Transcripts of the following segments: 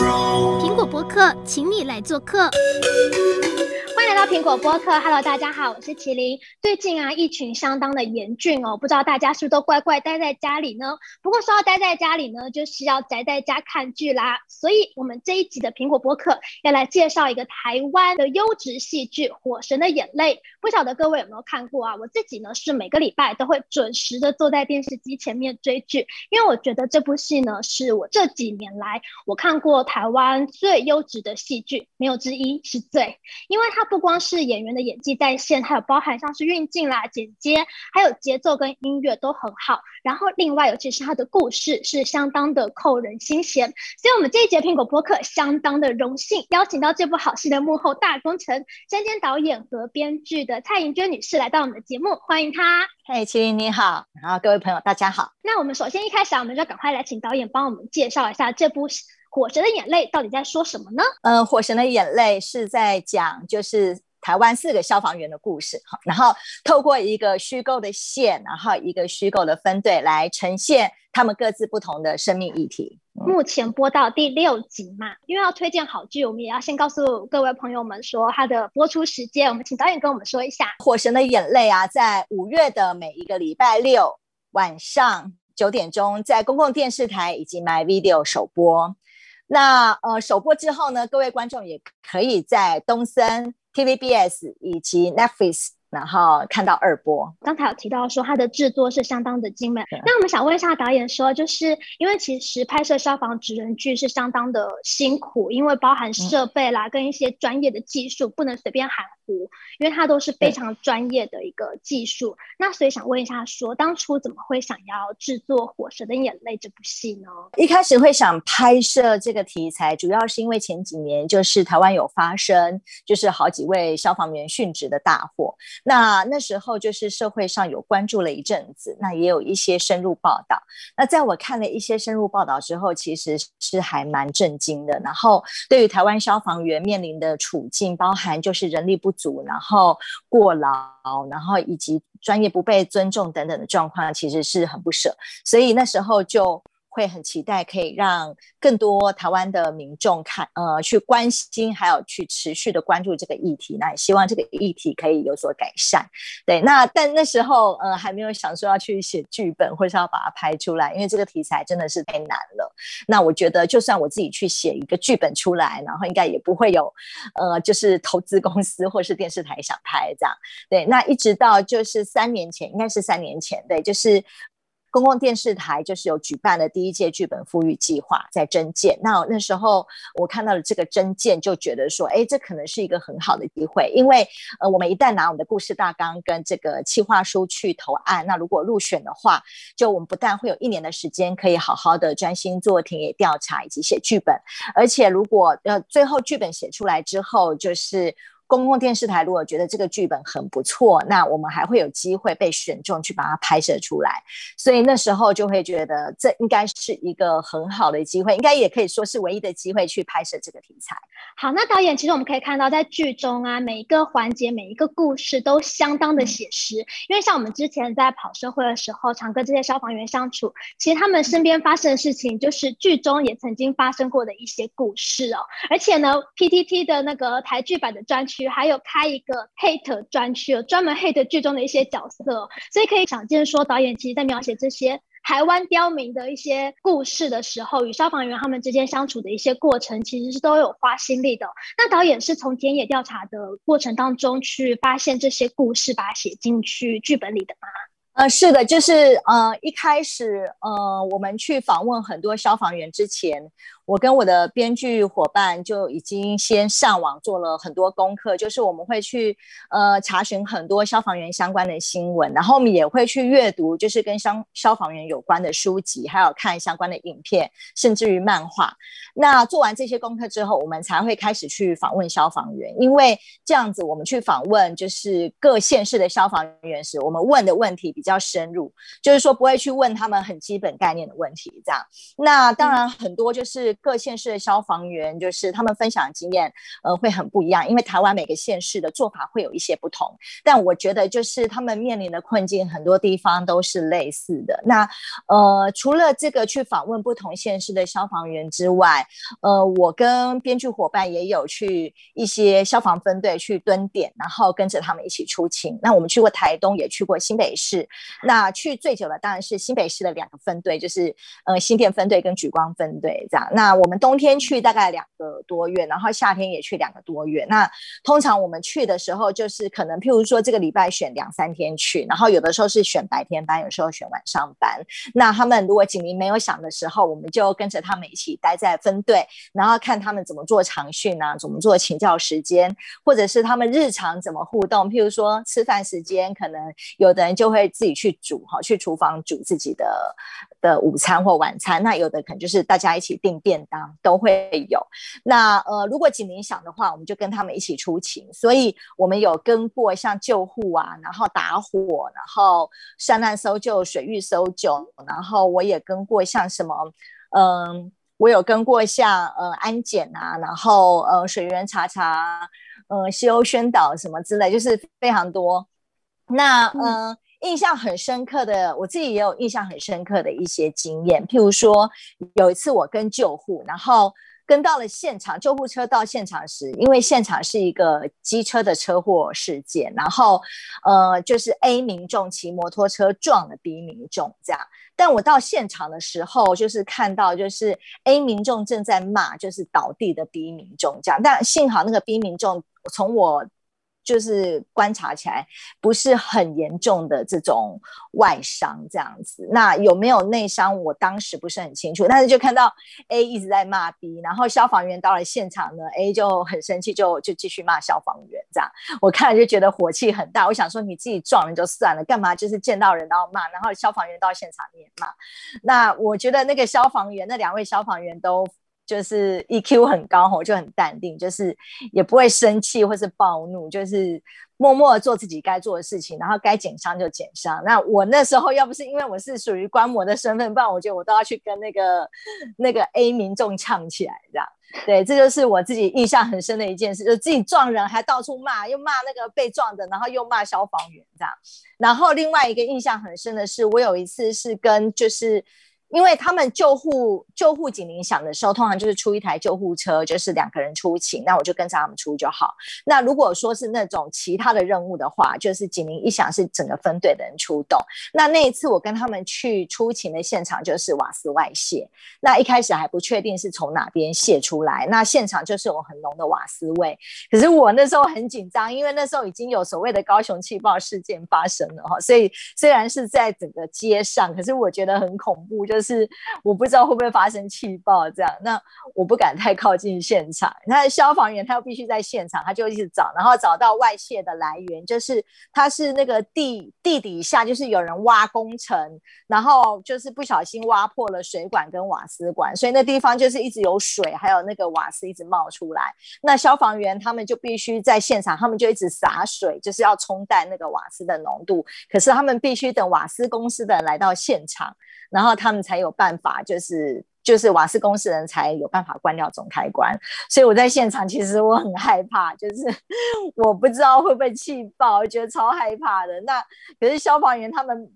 苹果播客，请你来做客。欢迎来到苹果播客，Hello，大家好，我是麒麟。最近啊，疫情相当的严峻哦，不知道大家是不是都乖乖待在家里呢？不过说到待在家里呢，就是要宅在家看剧啦。所以，我们这一集的苹果播客要来介绍一个台湾的优质戏剧《火神的眼泪》。不晓得各位有没有看过啊？我自己呢是每个礼拜都会准时的坐在电视机前面追剧，因为我觉得这部戏呢是我这几年来我看过台湾最优质的戏剧，没有之一，是最，因为它。不光是演员的演技在线，还有包含像是运镜啦、剪接，还有节奏跟音乐都很好。然后另外，尤其是它的故事是相当的扣人心弦。所以，我们这一节苹果播客相当的荣幸，邀请到这部好戏的幕后大功臣、身兼导演和编剧的蔡盈娟女士来到我们的节目，欢迎她。嘿，麒麟你好，然后各位朋友大家好。那我们首先一开始，我们就赶快来请导演帮我们介绍一下这部戏。《火神的眼泪》到底在说什么呢？嗯，《火神的眼泪》是在讲就是台湾四个消防员的故事，然后透过一个虚构的线，然后一个虚构的分队来呈现他们各自不同的生命议题。目前播到第六集嘛，因为要推荐好剧，我们也要先告诉各位朋友们说它的播出时间。我们请导演跟我们说一下，《火神的眼泪》啊，在五月的每一个礼拜六晚上九点钟，在公共电视台以及 My Video 首播。那呃，首播之后呢，各位观众也可以在东森、TVBS 以及 Netflix。然后看到二播，刚才有提到说它的制作是相当的精美。那我们想问一下导演说，就是因为其实拍摄消防职人剧是相当的辛苦，因为包含设备啦跟一些专业的技术，不能随便含糊，因为它都是非常专业的一个技术。那所以想问一下说，当初怎么会想要制作《火神的眼泪》这部戏呢？一开始会想拍摄这个题材，主要是因为前几年就是台湾有发生，就是好几位消防员殉职的大火。那那时候就是社会上有关注了一阵子，那也有一些深入报道。那在我看了一些深入报道之后，其实是还蛮震惊的。然后对于台湾消防员面临的处境，包含就是人力不然后过劳，然后以及专业不被尊重等等的状况，其实是很不舍。所以那时候就。会很期待可以让更多台湾的民众看，呃，去关心，还有去持续的关注这个议题。那也希望这个议题可以有所改善。对，那但那时候，呃，还没有想说要去写剧本，或是要把它拍出来，因为这个题材真的是太难了。那我觉得，就算我自己去写一个剧本出来，然后应该也不会有，呃，就是投资公司或是电视台想拍这样。对，那一直到就是三年前，应该是三年前，对，就是。公共电视台就是有举办了第一届剧本复育计划，在征件。那那时候我看到了这个征件，就觉得说，哎，这可能是一个很好的机会，因为呃，我们一旦拿我们的故事大纲跟这个企划书去投案，那如果入选的话，就我们不但会有一年的时间可以好好的专心做田野调查以及写剧本，而且如果呃最后剧本写出来之后，就是。公共电视台如果觉得这个剧本很不错，那我们还会有机会被选中去把它拍摄出来。所以那时候就会觉得这应该是一个很好的机会，应该也可以说是唯一的机会去拍摄这个题材。好，那导演其实我们可以看到，在剧中啊，每一个环节、每一个故事都相当的写实。因为像我们之前在跑社会的时候，常跟这些消防员相处，其实他们身边发生的事情，就是剧中也曾经发生过的一些故事哦。而且呢，PTT 的那个台剧版的专区。还有开一个 hate 专区，专门 hate 剧中的一些角色，所以可以想见说，导演其实在描写这些台湾刁民的一些故事的时候，与消防员他们之间相处的一些过程，其实是都有花心力的。那导演是从田野调查的过程当中去发现这些故事，把它写进去剧本里的吗？呃，是的，就是呃，一开始呃，我们去访问很多消防员之前。我跟我的编剧伙伴就已经先上网做了很多功课，就是我们会去呃查询很多消防员相关的新闻，然后我们也会去阅读就是跟消消防员有关的书籍，还有看相关的影片，甚至于漫画。那做完这些功课之后，我们才会开始去访问消防员，因为这样子我们去访问就是各县市的消防员时，我们问的问题比较深入，就是说不会去问他们很基本概念的问题，这样。那当然很多就是。各县市的消防员，就是他们分享的经验，呃，会很不一样，因为台湾每个县市的做法会有一些不同。但我觉得，就是他们面临的困境，很多地方都是类似的。那呃，除了这个去访问不同县市的消防员之外，呃，我跟编剧伙伴也有去一些消防分队去蹲点，然后跟着他们一起出勤。那我们去过台东，也去过新北市。那去最久的当然是新北市的两个分队，就是呃新店分队跟莒光分队这样。那我们冬天去大概两个多月，然后夏天也去两个多月。那通常我们去的时候，就是可能譬如说这个礼拜选两三天去，然后有的时候是选白天班，有时候选晚上班。那他们如果警铃没有响的时候，我们就跟着他们一起待在分队，然后看他们怎么做长训啊，怎么做请教时间，或者是他们日常怎么互动。譬如说吃饭时间，可能有的人就会自己去煮哈，去厨房煮自己的的午餐或晚餐。那有的可能就是大家一起订便当都会有。那呃，如果警铃响的话，我们就跟他们一起出勤。所以我们有跟过像救护啊，然后打火，然后山难搜救、水域搜救，然后我也跟过像什么，嗯、呃，我有跟过像呃安检啊，然后呃水源查查，呃西欧宣导什么之类，就是非常多。那呃。印象很深刻的，我自己也有印象很深刻的一些经验。譬如说，有一次我跟救护，然后跟到了现场，救护车到现场时，因为现场是一个机车的车祸事件，然后呃，就是 A 民众骑摩托车撞了 B 民众这样。但我到现场的时候，就是看到就是 A 民众正在骂，就是倒地的 B 民众这样。但幸好那个 B 民众从我。就是观察起来不是很严重的这种外伤这样子，那有没有内伤？我当时不是很清楚，但是就看到 A 一直在骂 B，然后消防员到了现场呢，A 就很生气，就就继续骂消防员这样。我看了就觉得火气很大，我想说你自己撞人就算了，干嘛就是见到人都要骂？然后消防员到现场你也骂，那我觉得那个消防员，那两位消防员都。就是 EQ 很高吼，就很淡定，就是也不会生气或是暴怒，就是默默做自己该做的事情，然后该减伤就减伤。那我那时候要不是因为我是属于观摩的身份，不然我觉得我都要去跟那个那个 A 民众呛起来，这样。对，这就是我自己印象很深的一件事，就自己撞人还到处骂，又骂那个被撞的，然后又骂消防员这样。然后另外一个印象很深的是，我有一次是跟就是。因为他们救护救护警铃响的时候，通常就是出一台救护车，就是两个人出勤，那我就跟着他们出就好。那如果说是那种其他的任务的话，就是警铃一响是整个分队的人出动。那那一次我跟他们去出勤的现场就是瓦斯外泄，那一开始还不确定是从哪边泄出来，那现场就是有很浓的瓦斯味。可是我那时候很紧张，因为那时候已经有所谓的高雄气爆事件发生了哈，所以虽然是在整个街上，可是我觉得很恐怖，就。就是我不知道会不会发生气爆这样，那我不敢太靠近现场。那消防员他又必须在现场，他就一直找，然后找到外泄的来源，就是他是那个地地底下，就是有人挖工程，然后就是不小心挖破了水管跟瓦斯管，所以那地方就是一直有水，还有那个瓦斯一直冒出来。那消防员他们就必须在现场，他们就一直洒水，就是要冲淡那个瓦斯的浓度。可是他们必须等瓦斯公司的人来到现场。然后他们才才有办法，就是就是瓦斯公司人才有办法关掉总开关。所以我在现场，其实我很害怕，就是 我不知道会不会气爆，觉得超害怕的。那可是消防员他们。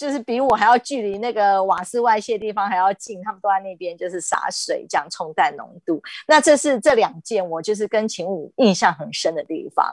就是比我还要距离那个瓦斯外泄地方还要近，他们都在那边就是洒水这样冲淡浓度。那这是这两件我就是跟勤务印象很深的地方。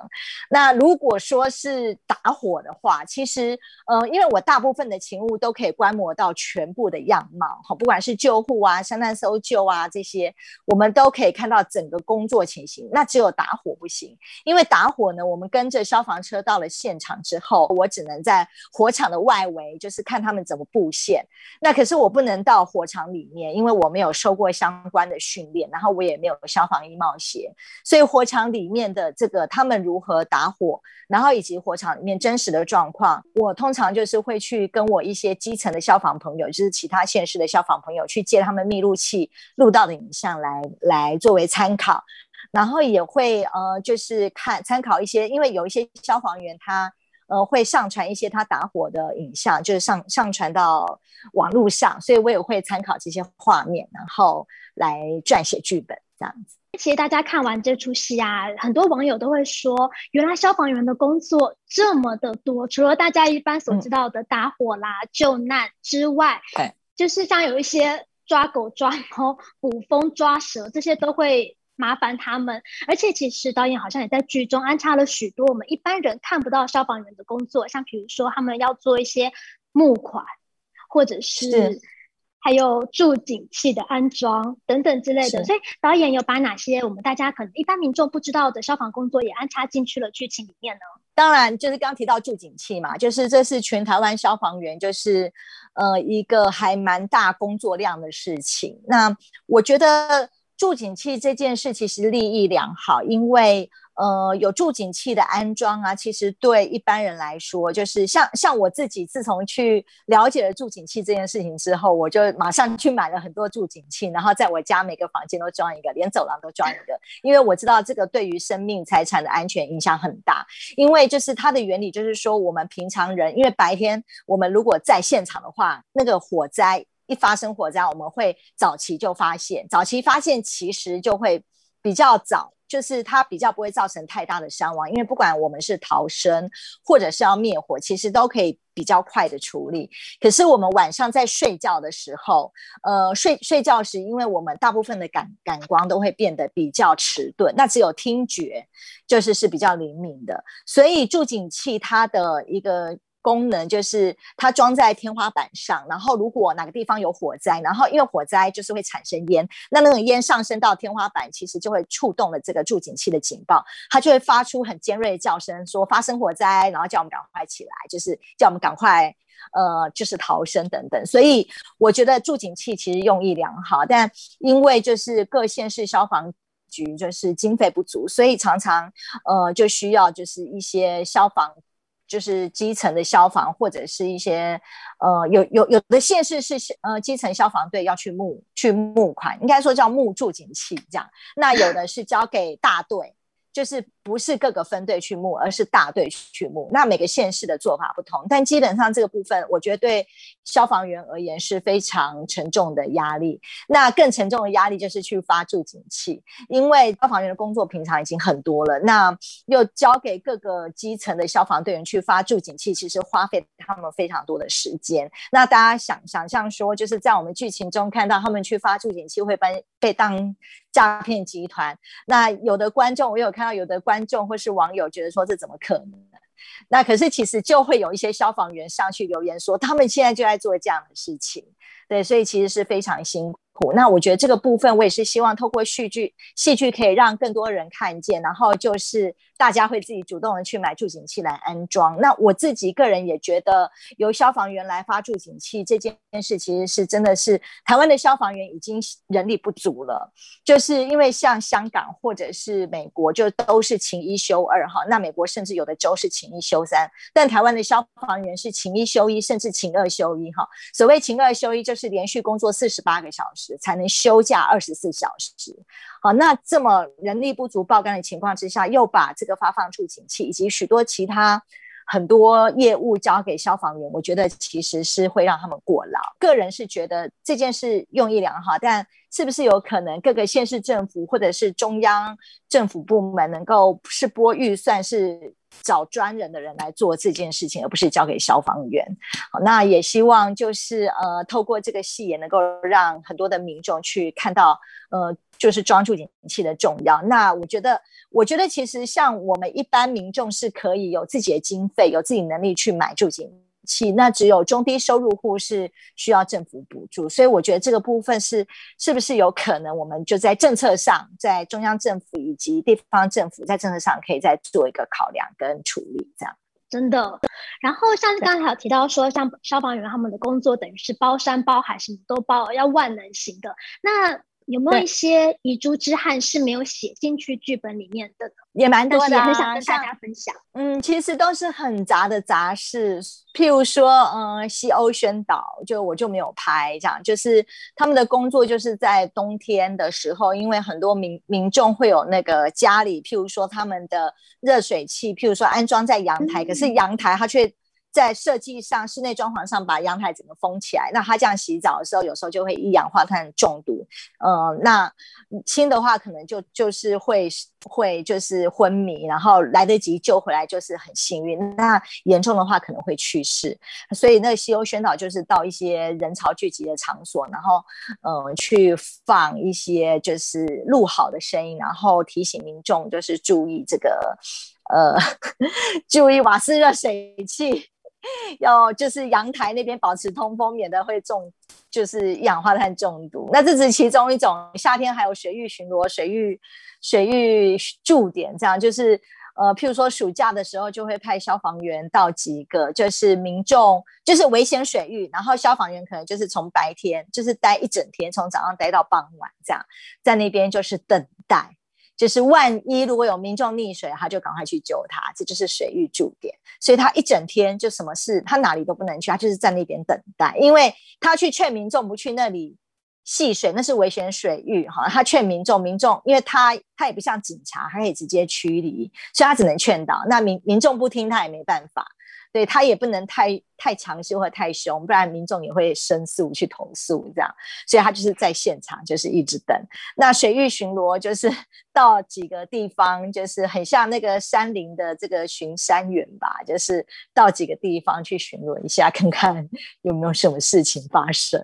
那如果说是打火的话，其实呃，因为我大部分的勤务都可以观摩到全部的样貌，好，不管是救护啊、山难搜救啊这些，我们都可以看到整个工作情形。那只有打火不行，因为打火呢，我们跟着消防车到了现场之后，我只能在火场的外围就是。是看他们怎么布线，那可是我不能到火场里面，因为我没有受过相关的训练，然后我也没有消防衣帽鞋，所以火场里面的这个他们如何打火，然后以及火场里面真实的状况，我通常就是会去跟我一些基层的消防朋友，就是其他县市的消防朋友去借他们密录器录到的影像来来作为参考，然后也会呃就是看参考一些，因为有一些消防员他。呃，会上传一些他打火的影像，就是上上传到网络上，所以我也会参考这些画面，然后来撰写剧本这样子。其实大家看完这出戏啊，很多网友都会说，原来消防员的工作这么的多，除了大家一般所知道的打火啦、嗯、救难之外，对，就是像有一些抓狗、抓猫、捕风、抓蛇这些都会麻烦他们。而且其实导演好像也在剧中安插了许多我们一般人看不到消防员的工作，像比如说他们要做一些募款，或者是，是。还有助警器的安装等等之类的，所以导演有把哪些我们大家可能一般民众不知道的消防工作也安插进去了剧情里面呢？当然，就是刚提到助警器嘛，就是这是全台湾消防员就是呃一个还蛮大工作量的事情。那我觉得助警器这件事其实利益良好，因为。呃，有助警器的安装啊，其实对一般人来说，就是像像我自己，自从去了解了助警器这件事情之后，我就马上去买了很多助警器，然后在我家每个房间都装一个，连走廊都装一个，因为我知道这个对于生命财产的安全影响很大。因为就是它的原理就是说，我们平常人，因为白天我们如果在现场的话，那个火灾一发生火灾，我们会早期就发现，早期发现其实就会比较早。就是它比较不会造成太大的伤亡，因为不管我们是逃生或者是要灭火，其实都可以比较快的处理。可是我们晚上在睡觉的时候，呃，睡睡觉时，因为我们大部分的感感光都会变得比较迟钝，那只有听觉就是是比较灵敏的，所以助警器它的一个。功能就是它装在天花板上，然后如果哪个地方有火灾，然后因为火灾就是会产生烟，那那种烟上升到天花板，其实就会触动了这个助警器的警报，它就会发出很尖锐的叫声，说发生火灾，然后叫我们赶快起来，就是叫我们赶快呃，就是逃生等等。所以我觉得助警器其实用意良好，但因为就是各县市消防局就是经费不足，所以常常呃就需要就是一些消防。就是基层的消防，或者是一些呃，有有有的县市是呃基层消防队要去募去募款，应该说叫募助警器这样。那有的是交给大队，就是不是各个分队去募，而是大队去募。那每个县市的做法不同，但基本上这个部分，我觉得对消防员而言是非常沉重的压力。那更沉重的压力就是去发助警器，因为消防员的工作平常已经很多了，那又交给各个基层的消防队员去发助警器，其实花费他们非常多的时间。那大家想想象说，就是在我们剧情中看到他们去发助警器会被被当诈骗集团。那有的观众，我有看到有的观众或是网友觉得说，这怎么可能？那可是其实就会有一些消防员上去留言说，他们现在就在做这样的事情，对，所以其实是非常辛苦苦。那我觉得这个部分，我也是希望透过戏剧，戏剧可以让更多人看见，然后就是大家会自己主动的去买助警器来安装。那我自己个人也觉得，由消防员来发助警器这件事，其实是真的是台湾的消防员已经人力不足了，就是因为像香港或者是美国，就都是勤一休二哈。那美国甚至有的州是勤一休三，但台湾的消防员是勤一休一，甚至勤二休一哈。所谓勤二休一，就是连续工作四十八个小时。才能休假二十四小时，好，那这么人力不足爆肝的情况之下，又把这个发放助警器以及许多其他很多业务交给消防员，我觉得其实是会让他们过劳。个人是觉得这件事用意良好，但是不是有可能各个县市政府或者是中央政府部门能够是拨预算是？找专人的人来做这件事情，而不是交给消防员。好，那也希望就是呃，透过这个戏也能够让很多的民众去看到，呃，就是装助警器的重要。那我觉得，我觉得其实像我们一般民众是可以有自己的经费，有自己能力去买助警器。那只有中低收入户是需要政府补助。所以我觉得这个部分是是不是有可能，我们就在政策上，在中央政府以及地方政府在政策上可以再做一个考量跟处理，这样。真的。然后像刚才有提到说，像消防员他们的工作等于是包山包海，什么都包，要万能型的。那有没有一些遗珠之憾是没有写进去剧本里面的？也蛮多的，也很想跟大家分享。嗯，其实都是很杂的杂事，譬如说，嗯，西欧宣导，就我就没有拍，这样就是他们的工作就是在冬天的时候，因为很多民民众会有那个家里，譬如说他们的热水器，譬如说安装在阳台，嗯、可是阳台它却。在设计上室内装潢上把阳台整个封起来，那他这样洗澡的时候，有时候就会一氧化碳中毒。呃，那轻的话可能就就是会会就是昏迷，然后来得及救回来就是很幸运。那严重的话可能会去世。所以那个吸欧宣导就是到一些人潮聚集的场所，然后嗯、呃、去放一些就是录好的声音，然后提醒民众就是注意这个。呃，注意瓦斯热水器，要就是阳台那边保持通风，免得会中就是一氧化碳中毒。那这是其中一种。夏天还有水域巡逻、水域水域驻点，这样就是呃，譬如说暑假的时候就会派消防员到几个，就是民众就是危险水域，然后消防员可能就是从白天就是待一整天，从早上待到傍晚，这样在那边就是等待。就是万一如果有民众溺水，他就赶快去救他，这就是水域驻点。所以他一整天就什么事，他哪里都不能去，他就是在那边等待，因为他去劝民众不去那里戏水，那是危险水域哈。他劝民众，民众因为他他也不像警察，他可以直接驱离，所以他只能劝导。那民民众不听，他也没办法。对，他也不能太太强势或太凶，不然民众也会申诉去投诉这样，所以他就是在现场，就是一直等。那水域巡逻就是 到几个地方，就是很像那个山林的这个巡山员吧，就是到几个地方去巡逻一下，看看 有没有什么事情发生。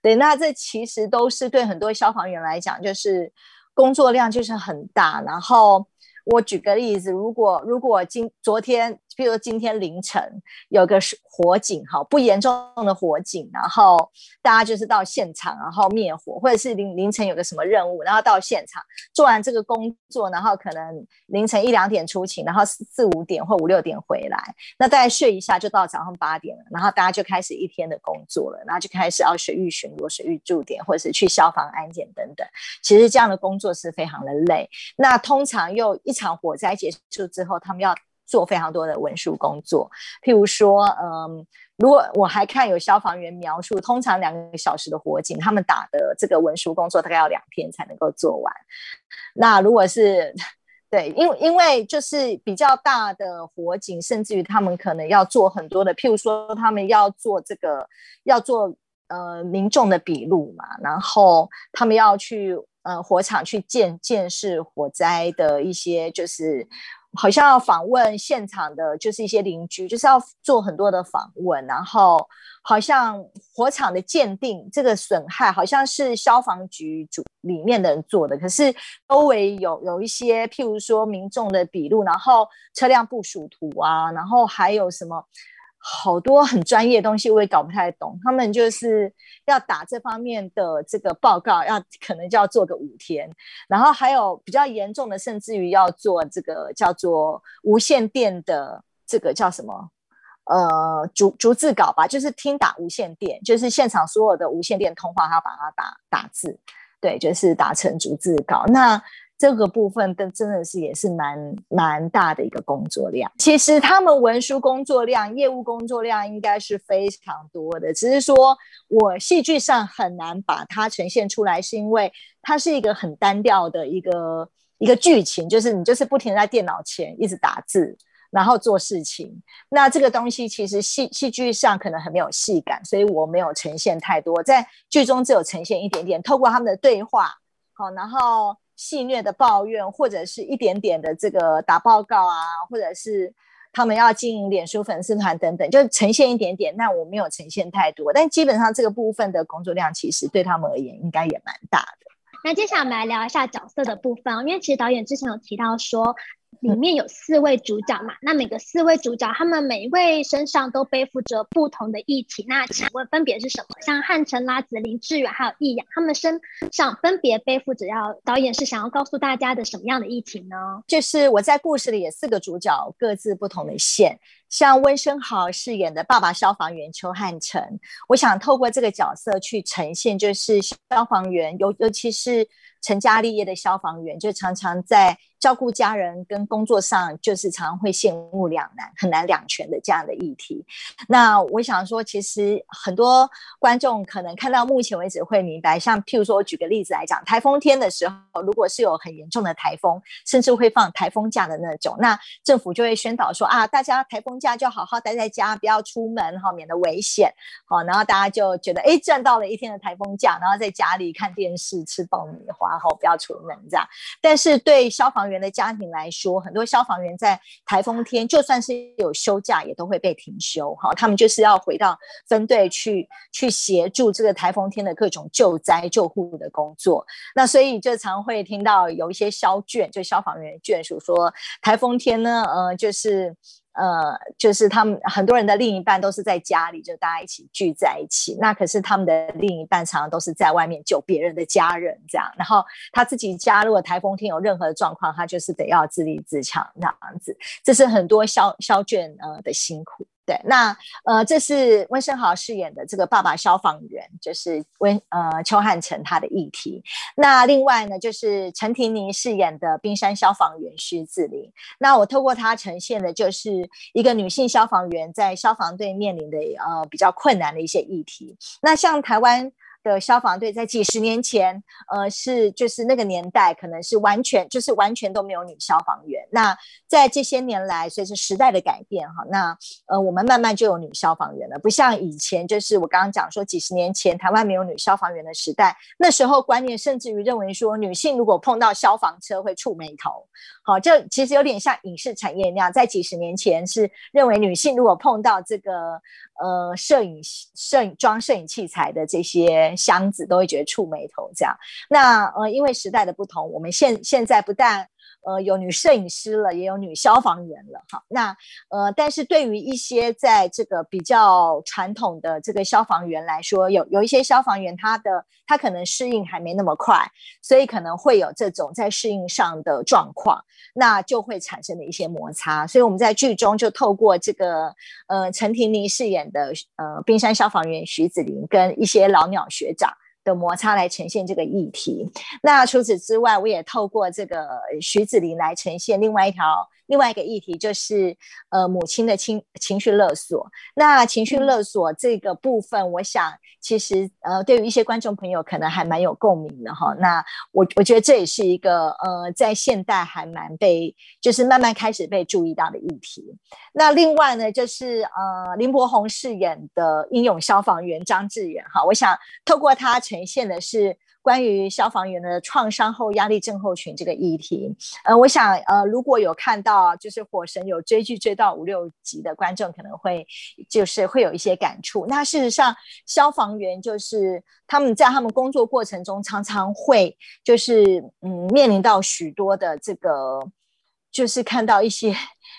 对，那这其实都是对很多消防员来讲，就是工作量就是很大，然后。我举个例子，如果如果今昨天，比如说今天凌晨有个火警，哈，不严重的火警，然后大家就是到现场，然后灭火，或者是凌凌晨有个什么任务，然后到现场做完这个工作，然后可能凌晨一两点出勤，然后四五点或五六点回来，那大家睡一下就到早上八点了，然后大家就开始一天的工作了，然后就开始要水域巡逻、水域驻点，或者是去消防安检等等。其实这样的工作是非常的累，那通常又。一场火灾结束之后，他们要做非常多的文书工作。譬如说，嗯，如果我还看有消防员描述，通常两个小时的火警，他们打的这个文书工作大概要两天才能够做完。那如果是对，因因为就是比较大的火警，甚至于他们可能要做很多的，譬如说他们要做这个，要做呃民众的笔录嘛，然后他们要去。呃，火场去见见识火灾的一些，就是好像要访问现场的，就是一些邻居，就是要做很多的访问，然后好像火场的鉴定这个损害，好像是消防局主里面的人做的，可是周围有有一些，譬如说民众的笔录，然后车辆部署图啊，然后还有什么。好多很专业的东西我也搞不太懂，他们就是要打这方面的这个报告，要可能就要做个五天，然后还有比较严重的，甚至于要做这个叫做无线电的这个叫什么？呃，逐逐字稿吧，就是听打无线电，就是现场所有的无线电通话，他把它打打字，对，就是打成逐字稿。那这个部分的真的是也是蛮蛮大的一个工作量。其实他们文书工作量、业务工作量应该是非常多的，只是说我戏剧上很难把它呈现出来，是因为它是一个很单调的一个一个剧情，就是你就是不停在电脑前一直打字，然后做事情。那这个东西其实戏戏剧上可能很没有戏感，所以我没有呈现太多，在剧中只有呈现一点点，透过他们的对话，好，然后。戏虐的抱怨，或者是一点点的这个打报告啊，或者是他们要经营脸书粉丝团等等，就呈现一点点。那我没有呈现太多，但基本上这个部分的工作量，其实对他们而言应该也蛮大的。那接下来我们来聊一下角色的部分，因为其实导演之前有提到说。里面有四位主角嘛，那每个四位主角，他们每一位身上都背负着不同的议题。那请问分别是什么？像汉城、拉子、林志远还有易阳，他们身上分别背负着要导演是想要告诉大家的什么样的议题呢？就是我在故事里也四个主角，各自不同的线。像温昇豪饰演的爸爸消防员邱汉城，我想透过这个角色去呈现，就是消防员尤尤其是。成家立业的消防员，就常常在照顾家人跟工作上，就是常常会陷入两难，很难两全的这样的议题。那我想说，其实很多观众可能看到目前为止会明白，像譬如说，我举个例子来讲，台风天的时候，如果是有很严重的台风，甚至会放台风假的那种，那政府就会宣导说啊，大家台风假就好好待在家，不要出门哈，免得危险。好，然后大家就觉得哎，赚到了一天的台风假，然后在家里看电视、吃爆米花，然后，不要出门这样。但是对消防员的家庭来说，很多消防员在台风天就算是有休假，也都会被停休哈。他们就是要回到分队去去协助这个台风天的各种救灾救护的工作。那所以就常会听到有一些消眷，就消防员眷属说，台风天呢，呃，就是。呃，就是他们很多人的另一半都是在家里，就大家一起聚在一起。那可是他们的另一半常常都是在外面救别人的家人，这样。然后他自己家如果台风天有任何的状况，他就是得要自立自强这样子。这是很多消消卷呃的辛苦。对，那呃，这是温升豪饰演的这个爸爸消防员，就是温呃邱汉成他的议题。那另外呢，就是陈婷妮饰演的冰山消防员徐志林。那我透过他呈现的，就是一个女性消防员在消防队面临的呃比较困难的一些议题。那像台湾。的消防队在几十年前，呃，是就是那个年代，可能是完全就是完全都没有女消防员。那在这些年来，随着时代的改变，哈，那呃，我们慢慢就有女消防员了。不像以前，就是我刚刚讲说，几十年前台湾没有女消防员的时代，那时候观念甚至于认为说，女性如果碰到消防车会触霉头。好，这其实有点像影视产业那样，在几十年前是认为女性如果碰到这个呃摄影摄影装摄影器材的这些箱子，都会觉得触眉头这样。那呃，因为时代的不同，我们现现在不但呃，有女摄影师了，也有女消防员了，哈。那呃，但是对于一些在这个比较传统的这个消防员来说，有有一些消防员他的他可能适应还没那么快，所以可能会有这种在适应上的状况，那就会产生的一些摩擦。所以我们在剧中就透过这个呃陈婷妮饰演的呃冰山消防员徐子伶跟一些老鸟学长。的摩擦来呈现这个议题。那除此之外，我也透过这个徐子林来呈现另外一条。另外一个议题就是，呃，母亲的情情绪勒索。那情绪勒索这个部分，我想其实呃，对于一些观众朋友可能还蛮有共鸣的哈。那我我觉得这也是一个呃，在现代还蛮被就是慢慢开始被注意到的议题。那另外呢，就是呃，林柏宏饰演的英勇消防员张志远哈，我想透过他呈现的是。关于消防员的创伤后压力症候群这个议题，呃，我想，呃，如果有看到就是火神有追剧追到五六集的观众，可能会就是会有一些感触。那事实上，消防员就是他们在他们工作过程中，常常会就是嗯面临到许多的这个，就是看到一些。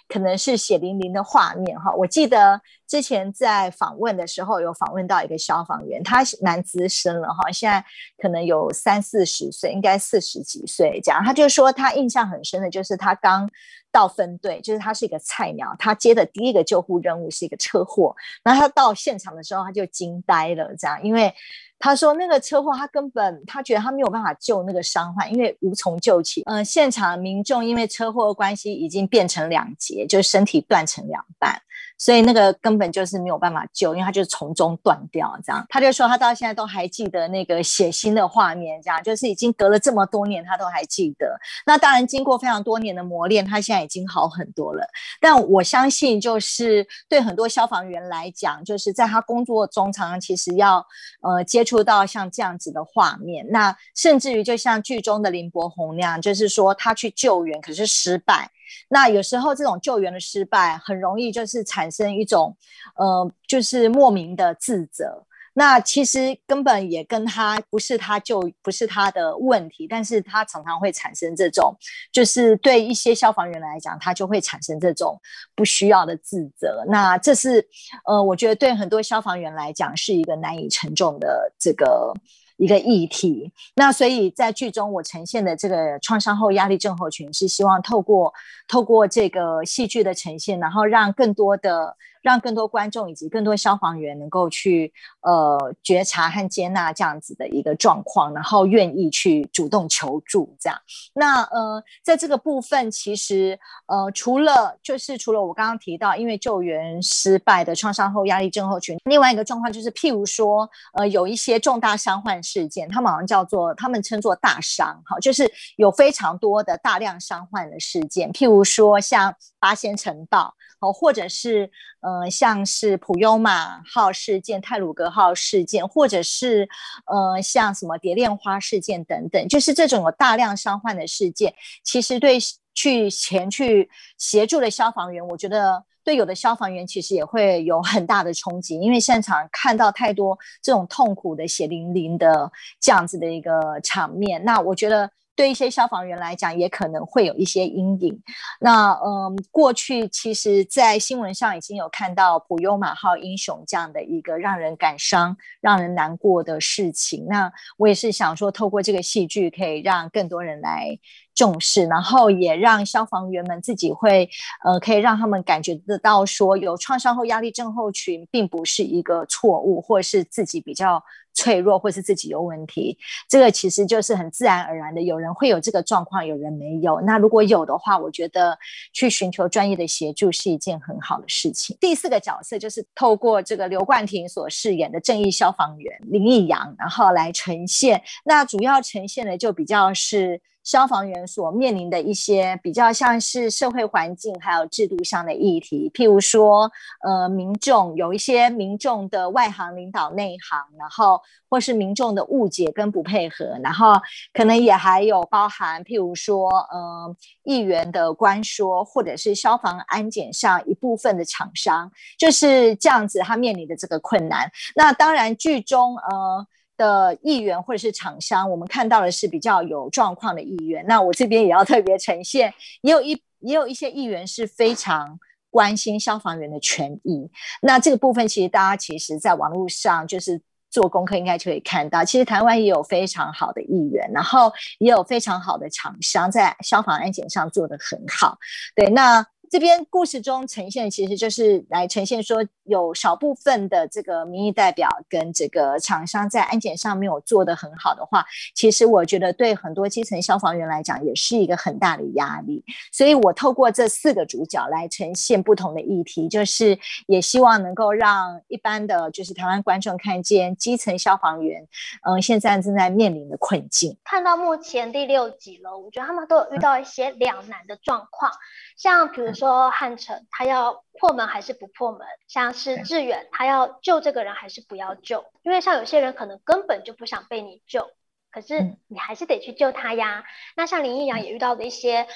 可能是血淋淋的画面哈，我记得之前在访问的时候有访问到一个消防员，他蛮资深了哈，现在可能有三四十岁，应该四十几岁这样。他就说他印象很深的就是他刚到分队，就是他是一个菜鸟，他接的第一个救护任务是一个车祸，然后他到现场的时候他就惊呆了这样，因为。他说：“那个车祸，他根本他觉得他没有办法救那个伤患，因为无从救起。嗯、现场民众因为车祸的关系已经变成两截，就是身体断成两半。”所以那个根本就是没有办法救，因为他就是从中断掉这样。他就说他到现在都还记得那个血腥的画面，这样就是已经隔了这么多年，他都还记得。那当然经过非常多年的磨练，他现在已经好很多了。但我相信，就是对很多消防员来讲，就是在他工作中常常其实要呃接触到像这样子的画面。那甚至于就像剧中的林伯宏那样，就是说他去救援可是失败。那有时候这种救援的失败，很容易就是产生一种，呃，就是莫名的自责。那其实根本也跟他不是他就，不是他的问题，但是他常常会产生这种，就是对一些消防员来讲，他就会产生这种不需要的自责。那这是，呃，我觉得对很多消防员来讲是一个难以承重的这个。一个议题，那所以在剧中我呈现的这个创伤后压力症候群，是希望透过透过这个戏剧的呈现，然后让更多的让更多观众以及更多消防员能够去呃觉察和接纳这样子的一个状况，然后愿意去主动求助这样。那呃，在这个部分，其实呃，除了就是除了我刚刚提到因为救援失败的创伤后压力症候群，另外一个状况就是譬如说呃，有一些重大伤患事件，他们好像叫做他们称作大伤，好，就是有非常多的大量伤患的事件，譬如说像八仙尘爆。哦，或者是呃，像是普悠玛号事件、泰鲁格号事件，或者是呃，像什么蝶恋花事件等等，就是这种有大量伤患的事件，其实对去前去协助的消防员，我觉得对有的消防员其实也会有很大的冲击，因为现场看到太多这种痛苦的血淋淋的这样子的一个场面，那我觉得。对一些消防员来讲，也可能会有一些阴影。那嗯，过去其实，在新闻上已经有看到普悠马号英雄这样的一个让人感伤、让人难过的事情。那我也是想说，透过这个戏剧，可以让更多人来重视，然后也让消防员们自己会，呃，可以让他们感觉得到，说有创伤后压力症候群并不是一个错误，或是自己比较脆弱，或是自己有问题。这个其实就是很自然而然的，有人会有这个状况，有人没有。那如果有的话，我觉得去寻求专业的协助是一件很好的事情。第四个角色就是透过这个刘冠廷所饰演的正义消防员林义阳，然后来呈现。那主要呈现的就比较是。消防员所面临的一些比较像是社会环境还有制度上的议题，譬如说，呃，民众有一些民众的外行领导内行，然后或是民众的误解跟不配合，然后可能也还有包含譬如说，呃，议员的官说，或者是消防安检上一部分的厂商，就是这样子，他面临的这个困难。那当然，剧中呃。的议员或者是厂商，我们看到的是比较有状况的议员。那我这边也要特别呈现，也有一也有一些议员是非常关心消防员的权益。那这个部分，其实大家其实在网络上就是做功课，应该就可以看到，其实台湾也有非常好的议员，然后也有非常好的厂商在消防安检上做得很好。对，那。这边故事中呈现，其实就是来呈现说，有少部分的这个民意代表跟这个厂商在安检上没有做得很好的话，其实我觉得对很多基层消防员来讲，也是一个很大的压力。所以我透过这四个主角来呈现不同的议题，就是也希望能够让一般的就是台湾观众看见基层消防员，嗯，现在正在面临的困境。看到目前第六集了，我觉得他们都有遇到一些两难的状况，像比如。说汉城他要破门还是不破门？像是志远他要救这个人还是不要救？因为像有些人可能根本就不想被你救，可是你还是得去救他呀。那像林义阳也遇到的一些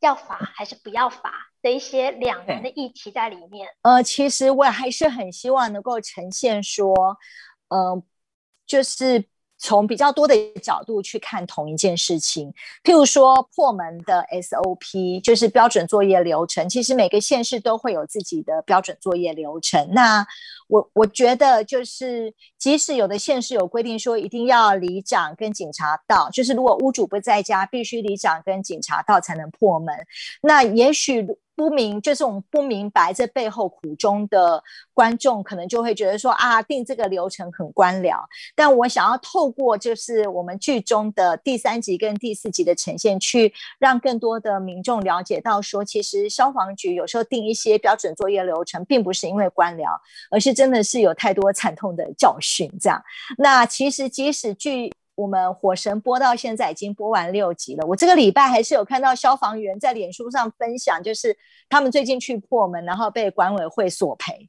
要罚还是不要罚的一些两难的议题在里面。呃，其实我还是很希望能够呈现说，嗯、呃，就是。从比较多的角度去看同一件事情，譬如说破门的 SOP 就是标准作业流程，其实每个县市都会有自己的标准作业流程。那我我觉得就是，即使有的县市有规定说一定要里长跟警察到，就是如果屋主不在家，必须里长跟警察到才能破门。那也许。不明就是我们不明白这背后苦衷的观众，可能就会觉得说啊，定这个流程很官僚。但我想要透过就是我们剧中的第三集跟第四集的呈现，去让更多的民众了解到说，其实消防局有时候定一些标准作业流程，并不是因为官僚，而是真的是有太多惨痛的教训。这样，那其实即使剧。我们火神播到现在已经播完六集了。我这个礼拜还是有看到消防员在脸书上分享，就是他们最近去破门，然后被管委会索赔。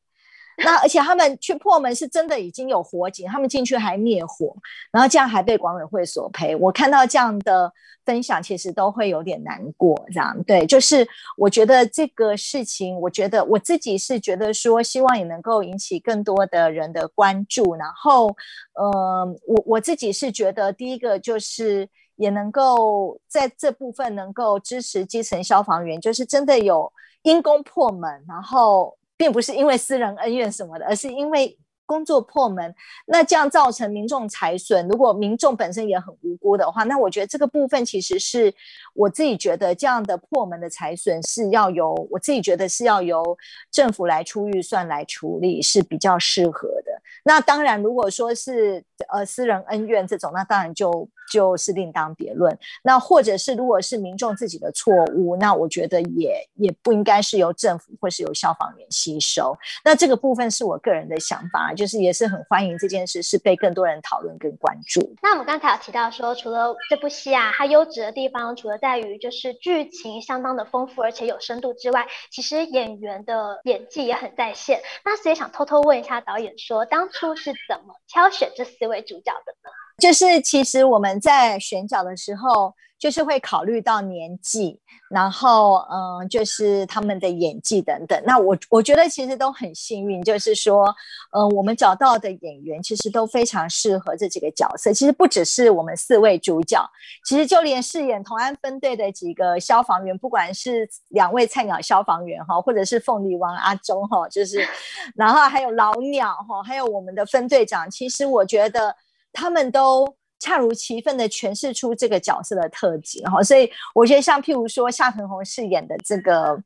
那而且他们去破门是真的已经有火警，他们进去还灭火，然后这样还被管委会索赔。我看到这样的分享，其实都会有点难过。这样对，就是我觉得这个事情，我觉得我自己是觉得说，希望也能够引起更多的人的关注。然后，呃，我我自己是觉得，第一个就是也能够在这部分能够支持基层消防员，就是真的有因公破门，然后。并不是因为私人恩怨什么的，而是因为工作破门，那这样造成民众财损。如果民众本身也很无辜的话，那我觉得这个部分其实是我自己觉得这样的破门的财损是要由我自己觉得是要由政府来出预算来处理是比较适合的。那当然，如果说是呃私人恩怨这种，那当然就。就是另当别论。那或者是如果是民众自己的错误，那我觉得也也不应该是由政府或是由消防员吸收。那这个部分是我个人的想法，就是也是很欢迎这件事是被更多人讨论跟关注。那我们刚才有提到说，除了这部戏啊，它优质的地方除了在于就是剧情相当的丰富而且有深度之外，其实演员的演技也很在线。那所以想偷偷问一下导演说，当初是怎么挑选这四位主角的呢？就是其实我们在选角的时候，就是会考虑到年纪，然后嗯，就是他们的演技等等。那我我觉得其实都很幸运，就是说，嗯，我们找到的演员其实都非常适合这几个角色。其实不只是我们四位主角，其实就连饰演同安分队的几个消防员，不管是两位菜鸟消防员哈，或者是凤梨王阿忠哈，就是，然后还有老鸟哈，还有我们的分队长，其实我觉得。他们都恰如其分的诠释出这个角色的特质，哈，所以我觉得像譬如说夏腾宏饰演的这个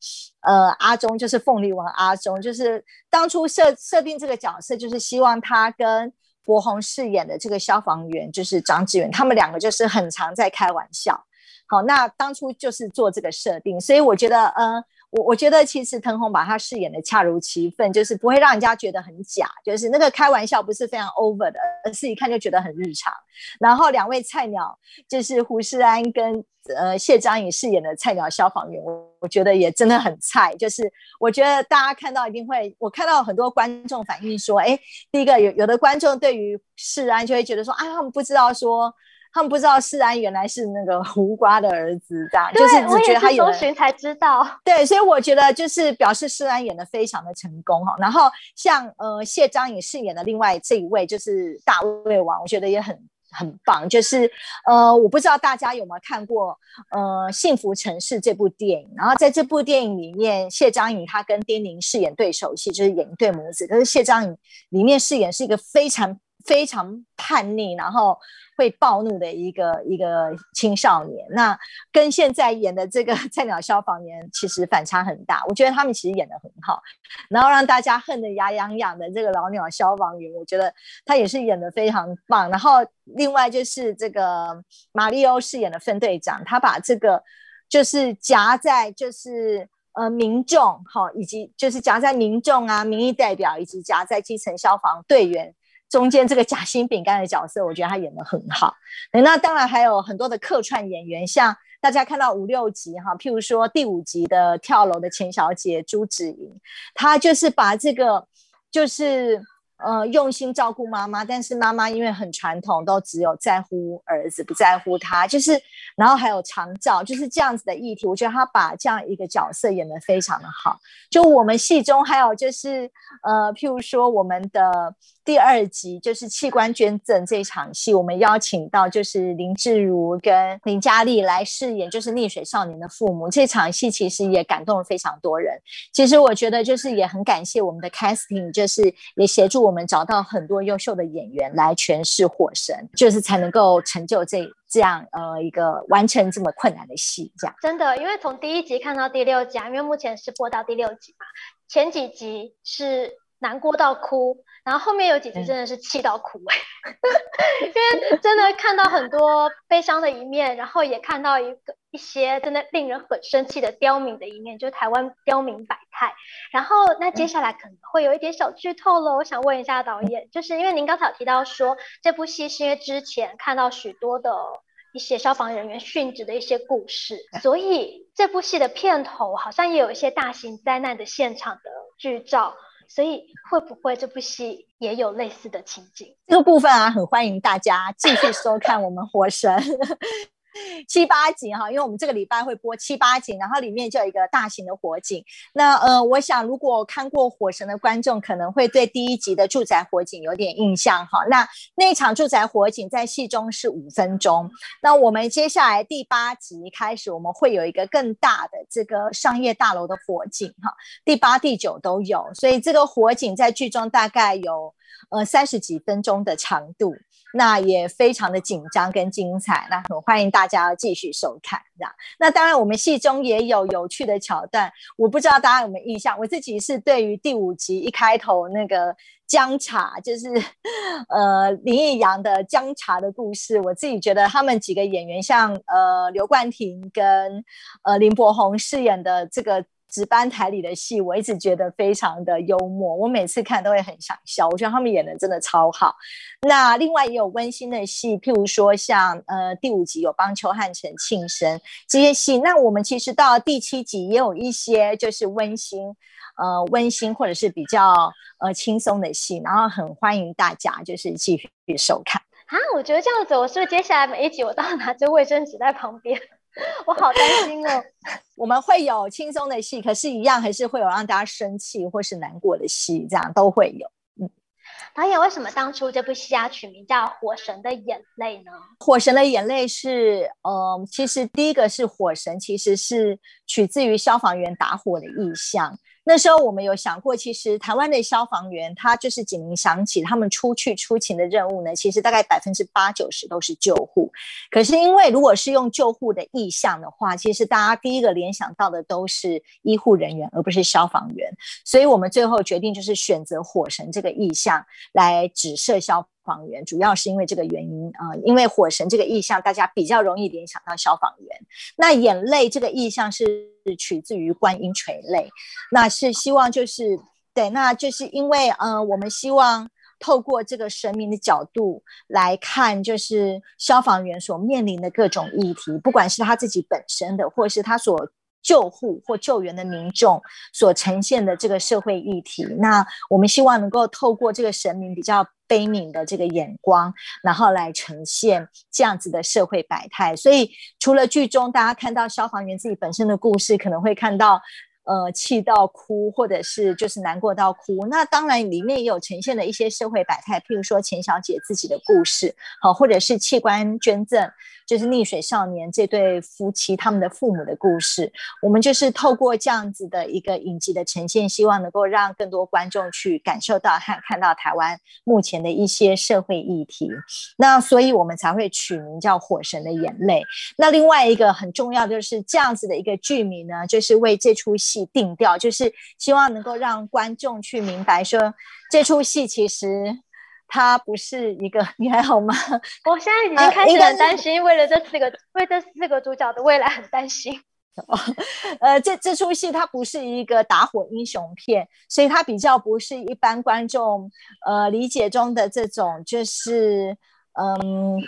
呃阿忠，就是凤梨王阿忠，就是当初设设定这个角色，就是希望他跟柏宏饰演的这个消防员，就是张志远，他们两个就是很常在开玩笑，好，那当初就是做这个设定，所以我觉得，呃。我我觉得其实腾宏把他饰演的恰如其分，就是不会让人家觉得很假，就是那个开玩笑不是非常 over 的，而是一看就觉得很日常。然后两位菜鸟就是胡世安跟呃谢张颖饰演的菜鸟消防员，我我觉得也真的很菜。就是我觉得大家看到一定会，我看到很多观众反映说，哎，第一个有有的观众对于世安就会觉得说啊，他们不知道说。他们不知道世安原来是那个胡瓜的儿子，这样就是只觉得他演的。搜才知道。对，所以我觉得就是表示世安演的非常的成功哈。然后像呃谢张颖饰演的另外这一位就是大胃王，我觉得也很很棒。就是呃我不知道大家有没有看过呃《幸福城市》这部电影，然后在这部电影里面，谢张颖她跟丁宁饰演对手戏，就是演一对母子。可是谢张颖里面饰演是一个非常非常叛逆，然后。会暴怒的一个一个青少年，那跟现在演的这个菜鸟消防员其实反差很大。我觉得他们其实演得很好，然后让大家恨得牙痒痒的这个老鸟消防员，我觉得他也是演得非常棒。然后另外就是这个马力欧饰演的分队长，他把这个就是夹在就是呃民众哈，以及就是夹在民众啊民意代表，以及夹在基层消防队员。中间这个夹心饼干的角色，我觉得他演得很好。那当然还有很多的客串演员，像大家看到五六集哈，譬如说第五集的跳楼的钱小姐朱芷莹，她就是把这个就是。呃，用心照顾妈妈，但是妈妈因为很传统，都只有在乎儿子，不在乎他。就是，然后还有长照，就是这样子的议题。我觉得他把这样一个角色演得非常的好。就我们戏中还有就是，呃，譬如说我们的第二集就是器官捐赠这场戏，我们邀请到就是林志儒跟林嘉丽来饰演就是溺水少年的父母。这场戏其实也感动了非常多人。其实我觉得就是也很感谢我们的 casting，就是也协助我我们找到很多优秀的演员来诠释火神，就是才能够成就这这样呃一个完成这么困难的戏，这样真的，因为从第一集看到第六集，因为目前是播到第六集嘛，前几集是难过到哭。然后后面有几集真的是气到哭 因为真的看到很多悲伤的一面，然后也看到一个一些真的令人很生气的刁民的一面，就是台湾刁民百态。然后那接下来可能会有一点小剧透了，我想问一下导演，就是因为您刚才有提到说这部戏是因为之前看到许多的一些消防人员殉职的一些故事，所以这部戏的片头好像也有一些大型灾难的现场的剧照。所以会不会这部戏也有类似的情景？这个部分啊，很欢迎大家继续收看我们《活神》。七八集哈，因为我们这个礼拜会播七八集，然后里面就有一个大型的火警。那呃，我想如果看过《火神》的观众，可能会对第一集的住宅火警有点印象哈。那那场住宅火警在戏中是五分钟。那我们接下来第八集开始，我们会有一个更大的这个商业大楼的火警哈，第八、第九都有，所以这个火警在剧中大概有呃三十几分钟的长度。那也非常的紧张跟精彩，那很欢迎大大家继续收看，这样。那当然，我们戏中也有有趣的桥段，我不知道大家有没有印象。我自己是对于第五集一开头那个姜茶，就是 呃林奕阳的姜茶的故事，我自己觉得他们几个演员，像呃刘冠廷跟呃林柏宏饰演的这个。值班台里的戏，我一直觉得非常的幽默，我每次看都会很想笑。我觉得他们演的真的超好。那另外也有温馨的戏，譬如说像呃第五集有帮邱汉成庆生这些戏。那我们其实到第七集也有一些就是温馨呃温馨或者是比较呃轻松的戏，然后很欢迎大家就是继续收看啊。我觉得这样子，我是不是接下来每一集我都要拿着卫生纸在旁边？我好担心哦。我们会有轻松的戏，可是，一样还是会有让大家生气或是难过的戏，这样都会有。嗯，导演为什么当初这部戏要取名叫《火神的眼泪》呢？《火神的眼泪》是，呃，其实第一个是火神，其实是取自于消防员打火的意象。那时候我们有想过，其实台湾的消防员，他就是警铃响起，他们出去出勤的任务呢，其实大概百分之八九十都是救护。可是因为如果是用救护的意象的话，其实大家第一个联想到的都是医护人员，而不是消防员。所以我们最后决定就是选择火神这个意象来指涉消防员，主要是因为这个原因啊、因为火神这个意象，大家比较容易联想到消防员。那眼泪这个意象是。是取自于观音垂泪，那是希望就是对，那就是因为呃，我们希望透过这个神明的角度来看，就是消防员所面临的各种议题，不管是他自己本身的，或是他所救护或救援的民众所呈现的这个社会议题，那我们希望能够透过这个神明比较。悲悯的这个眼光，然后来呈现这样子的社会百态。所以，除了剧中大家看到消防员自己本身的故事，可能会看到。呃，气到哭，或者是就是难过到哭。那当然，里面也有呈现的一些社会百态，譬如说钱小姐自己的故事，好，或者是器官捐赠，就是溺水少年这对夫妻他们的父母的故事。我们就是透过这样子的一个影集的呈现，希望能够让更多观众去感受到和看到台湾目前的一些社会议题。那所以我们才会取名叫《火神的眼泪》。那另外一个很重要就是这样子的一个剧名呢，就是为这出戏。定调就是希望能够让观众去明白说，说这出戏其实它不是一个，你还好吗？我现在已经开始很担心，为了这四个，为这四个主角的未来很担心。呃，这这出戏它不是一个打火英雄片，所以它比较不是一般观众呃理解中的这种，就是嗯。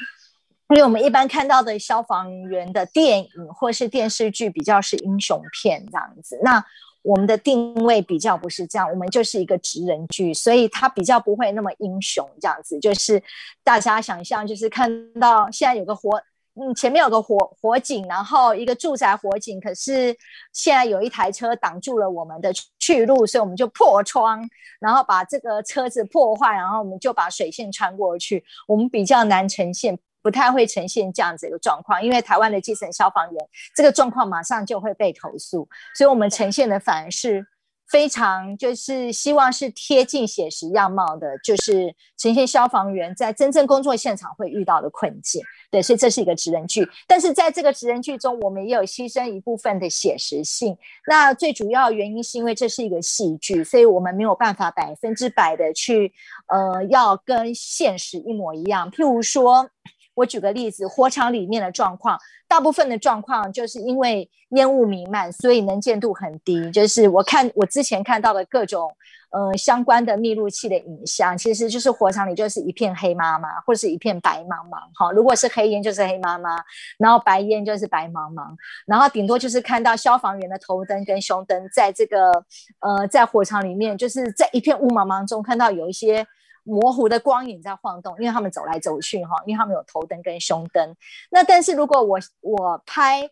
因为我们一般看到的消防员的电影或是电视剧比较是英雄片这样子，那我们的定位比较不是这样，我们就是一个职人剧，所以它比较不会那么英雄这样子。就是大家想象，就是看到现在有个火，嗯，前面有个火火警，然后一个住宅火警，可是现在有一台车挡住了我们的去路，所以我们就破窗，然后把这个车子破坏，然后我们就把水线穿过去，我们比较难呈现。不太会呈现这样子一个状况，因为台湾的基层消防员这个状况马上就会被投诉，所以我们呈现的反而是非常就是希望是贴近写实样貌的，就是呈现消防员在真正工作现场会遇到的困境。对，所以这是一个职人剧，但是在这个职人剧中，我们也有牺牲一部分的写实性。那最主要原因是因为这是一个戏剧，所以我们没有办法百分之百的去呃要跟现实一模一样。譬如说。我举个例子，火场里面的状况，大部分的状况就是因为烟雾弥漫，所以能见度很低。就是我看我之前看到的各种呃相关的密录器的影像，其实就是火场里就是一片黑麻麻，或是一片白茫茫。哈，如果是黑烟就是黑麻麻，然后白烟就是白茫茫，然后顶多就是看到消防员的头灯跟胸灯在这个呃在火场里面，就是在一片雾茫茫中看到有一些。模糊的光影在晃动，因为他们走来走去哈，因为他们有头灯跟胸灯。那但是如果我我拍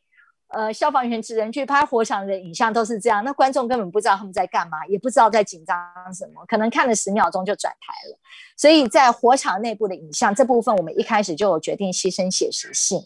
呃消防员职人去拍火场的影像都是这样，那观众根本不知道他们在干嘛，也不知道在紧张什么，可能看了十秒钟就转台了。所以在火场内部的影像这部分，我们一开始就有决定牺牲写实性。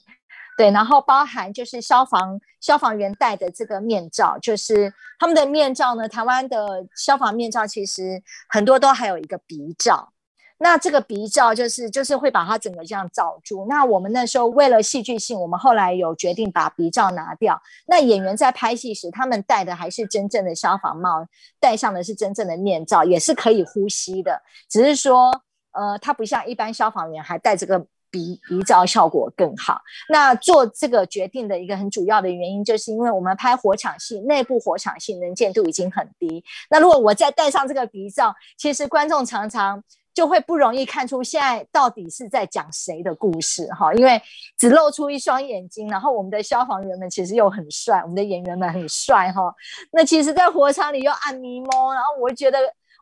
对，然后包含就是消防消防员戴的这个面罩，就是他们的面罩呢，台湾的消防面罩其实很多都还有一个鼻罩。那这个鼻罩就是就是会把它整个这样罩住。那我们那时候为了戏剧性，我们后来有决定把鼻罩拿掉。那演员在拍戏时，他们戴的还是真正的消防帽，戴上的是真正的面罩，也是可以呼吸的。只是说，呃，它不像一般消防员还戴这个鼻鼻罩效果更好。那做这个决定的一个很主要的原因，就是因为我们拍火场戏，内部火场戏能见度已经很低。那如果我再戴上这个鼻罩，其实观众常常。就会不容易看出现在到底是在讲谁的故事哈，因为只露出一双眼睛，然后我们的消防员们其实又很帅，我们的演员们很帅哈。那其实，在火场里又按迷蒙，然后我觉得。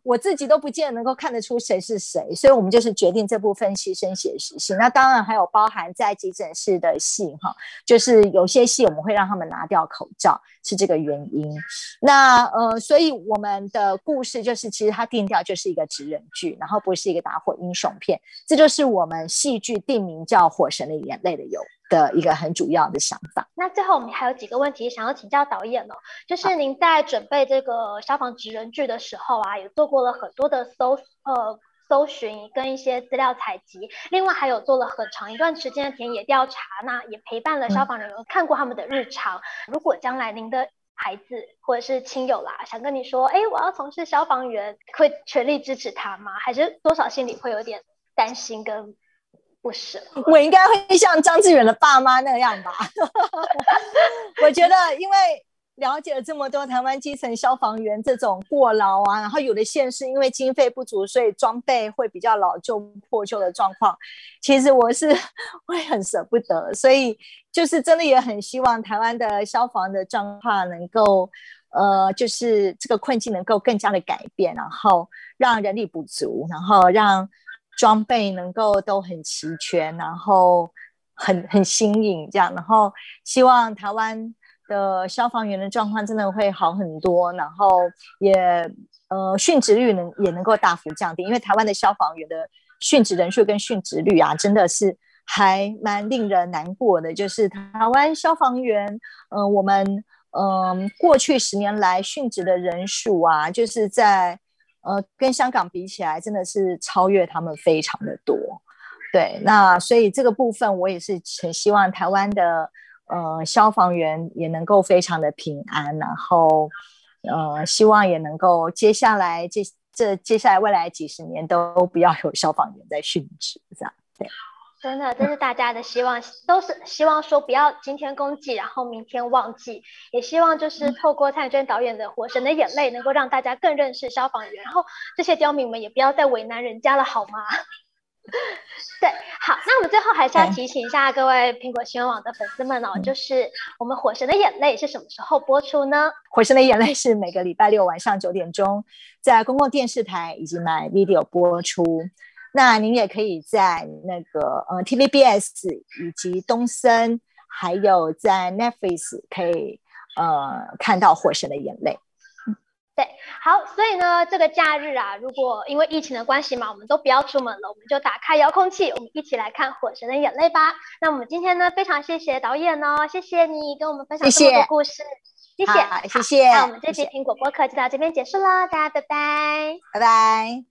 我自己都不见得能够看得出谁是谁，所以我们就是决定这部分牺牲写实性。那当然还有包含在急诊室的戏哈，就是有些戏我们会让他们拿掉口罩，是这个原因。那呃，所以我们的故事就是其实它定调就是一个职人剧，然后不是一个打火英雄片，这就是我们戏剧定名叫《火神的眼泪》的由的一个很主要的想法。那最后我们还有几个问题想要请教导演哦，就是您在准备这个消防职人剧的时候啊，也做过了很多的搜呃搜寻跟一些资料采集，另外还有做了很长一段时间的田野调查，那也陪伴了消防人员、嗯、看过他们的日常。如果将来您的孩子或者是亲友啦，想跟你说，哎，我要从事消防员，会全力支持他吗？还是多少心里会有点担心跟？不是，我应该会像张志远的爸妈那样吧？我觉得，因为了解了这么多台湾基层消防员这种过劳啊，然后有的县市因为经费不足，所以装备会比较老旧破旧的状况，其实我是 会很舍不得，所以就是真的也很希望台湾的消防的状况能够，呃，就是这个困境能够更加的改变，然后让人力补足，然后让。装备能够都很齐全，然后很很新颖，这样，然后希望台湾的消防员的状况真的会好很多，然后也呃殉职率能也能够大幅降低，因为台湾的消防员的殉职人数跟殉职率啊，真的是还蛮令人难过的。就是台湾消防员，嗯、呃，我们嗯、过去十年来殉职的人数啊，就是在。呃，跟香港比起来，真的是超越他们非常的多。对，那所以这个部分，我也是很希望台湾的呃消防员也能够非常的平安，然后呃，希望也能够接下来这这接下来未来几十年都不要有消防员在殉职，这样对。真的，这是大家的希望，都是希望说不要今天公祭，然后明天忘记，也希望就是透过蔡娟导演的《火神的眼泪》，能够让大家更认识消防员，然后这些刁民们也不要再为难人家了，好吗？对，好，那我们最后还是要提醒一下各位苹果新闻网的粉丝们哦，嗯、就是我们《火神的眼泪》是什么时候播出呢？《火神的眼泪》是每个礼拜六晚上九点钟在公共电视台以及 MyVideo 播出。那您也可以在那个呃 TVBS 以及东森，还有在 Netflix 可以呃看到《火神的眼泪》。对，好，所以呢，这个假日啊，如果因为疫情的关系嘛，我们都不要出门了，我们就打开遥控器，我们一起来看《火神的眼泪》吧。那我们今天呢，非常谢谢导演哦，谢谢你跟我们分享这么多故事，谢谢，谢谢。好，谢谢。那我们这期苹果播客就到这边结束了，大家拜拜，拜拜。